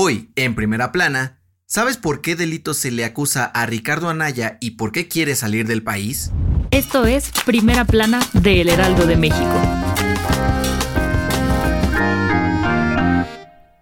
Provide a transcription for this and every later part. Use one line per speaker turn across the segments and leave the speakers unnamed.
Hoy, en primera plana, ¿sabes por qué delito se le acusa a Ricardo Anaya y por qué quiere salir del país?
Esto es Primera Plana de El Heraldo de México.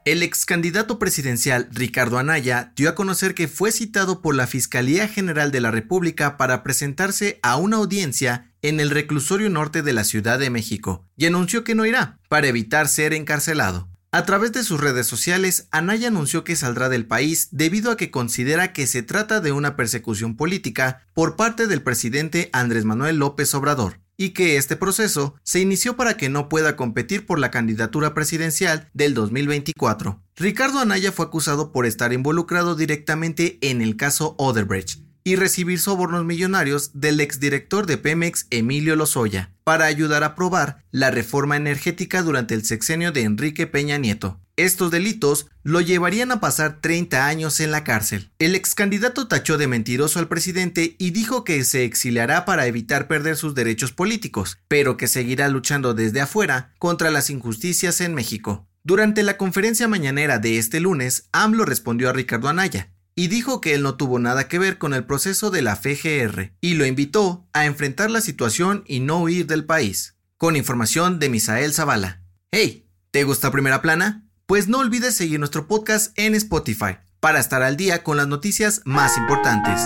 El ex candidato presidencial Ricardo Anaya dio a conocer que fue citado por la Fiscalía General de la República para presentarse a una audiencia en el reclusorio norte de la Ciudad de México y anunció que no irá para evitar ser encarcelado. A través de sus redes sociales, Anaya anunció que saldrá del país debido a que considera que se trata de una persecución política por parte del presidente Andrés Manuel López Obrador y que este proceso se inició para que no pueda competir por la candidatura presidencial del 2024. Ricardo Anaya fue acusado por estar involucrado directamente en el caso Oderbrecht, y recibir sobornos millonarios del exdirector de Pemex Emilio Lozoya para ayudar a aprobar la reforma energética durante el sexenio de Enrique Peña Nieto. Estos delitos lo llevarían a pasar 30 años en la cárcel. El ex candidato tachó de mentiroso al presidente y dijo que se exiliará para evitar perder sus derechos políticos, pero que seguirá luchando desde afuera contra las injusticias en México. Durante la conferencia mañanera de este lunes, AMLO respondió a Ricardo Anaya, y dijo que él no tuvo nada que ver con el proceso de la FGR y lo invitó a enfrentar la situación y no huir del país. Con información de Misael Zavala. Hey, ¿te gusta Primera Plana? Pues no olvides seguir nuestro podcast en Spotify para estar al día con las noticias más importantes.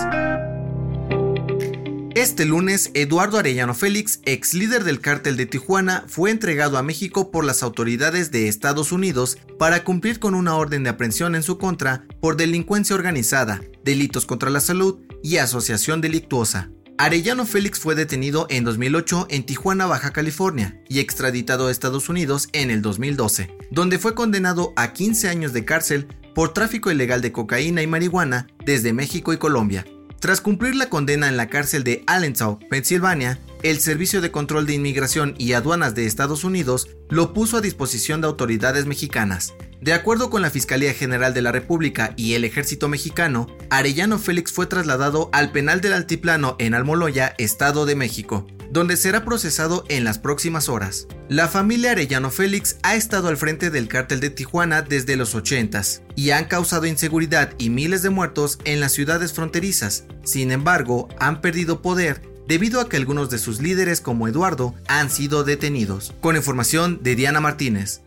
Este lunes, Eduardo Arellano Félix, ex líder del cártel de Tijuana, fue entregado a México por las autoridades de Estados Unidos para cumplir con una orden de aprehensión en su contra por delincuencia organizada, delitos contra la salud y asociación delictuosa. Arellano Félix fue detenido en 2008 en Tijuana, Baja California, y extraditado a Estados Unidos en el 2012, donde fue condenado a 15 años de cárcel por tráfico ilegal de cocaína y marihuana desde México y Colombia. Tras cumplir la condena en la cárcel de Allentown, Pensilvania, el Servicio de Control de Inmigración y Aduanas de Estados Unidos lo puso a disposición de autoridades mexicanas. De acuerdo con la Fiscalía General de la República y el Ejército Mexicano, Arellano Félix fue trasladado al penal del Altiplano en Almoloya, Estado de México, donde será procesado en las próximas horas. La familia Arellano Félix ha estado al frente del cártel de Tijuana desde los 80s y han causado inseguridad y miles de muertos en las ciudades fronterizas. Sin embargo, han perdido poder debido a que algunos de sus líderes como Eduardo han sido detenidos. Con información de Diana Martínez.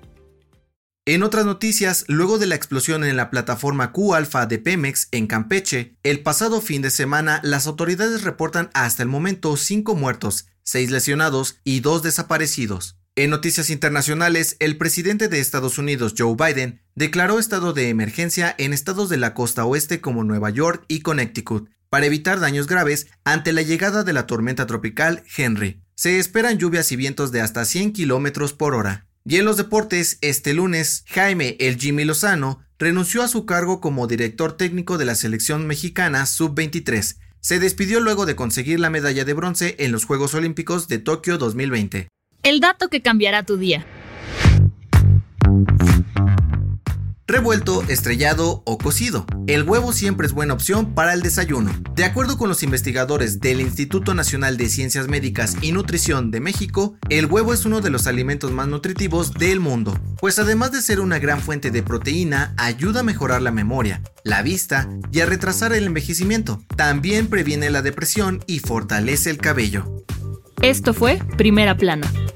En otras noticias, luego de la explosión en la plataforma Q-Alpha de Pemex en Campeche, el pasado fin de semana las autoridades reportan hasta el momento 5 muertos, 6 lesionados y 2 desaparecidos. En noticias internacionales, el presidente de Estados Unidos, Joe Biden, declaró estado de emergencia en estados de la costa oeste como Nueva York y Connecticut, para evitar daños graves ante la llegada de la tormenta tropical Henry. Se esperan lluvias y vientos de hasta 100 kilómetros por hora. Y en los deportes, este lunes, Jaime El Jimmy Lozano renunció a su cargo como director técnico de la selección mexicana sub-23. Se despidió luego de conseguir la medalla de bronce en los Juegos Olímpicos de Tokio 2020.
El dato que cambiará tu día.
Revuelto, estrellado o cocido. El huevo siempre es buena opción para el desayuno. De acuerdo con los investigadores del Instituto Nacional de Ciencias Médicas y Nutrición de México, el huevo es uno de los alimentos más nutritivos del mundo, pues además de ser una gran fuente de proteína, ayuda a mejorar la memoria, la vista y a retrasar el envejecimiento. También previene la depresión y fortalece el cabello.
Esto fue Primera Plana,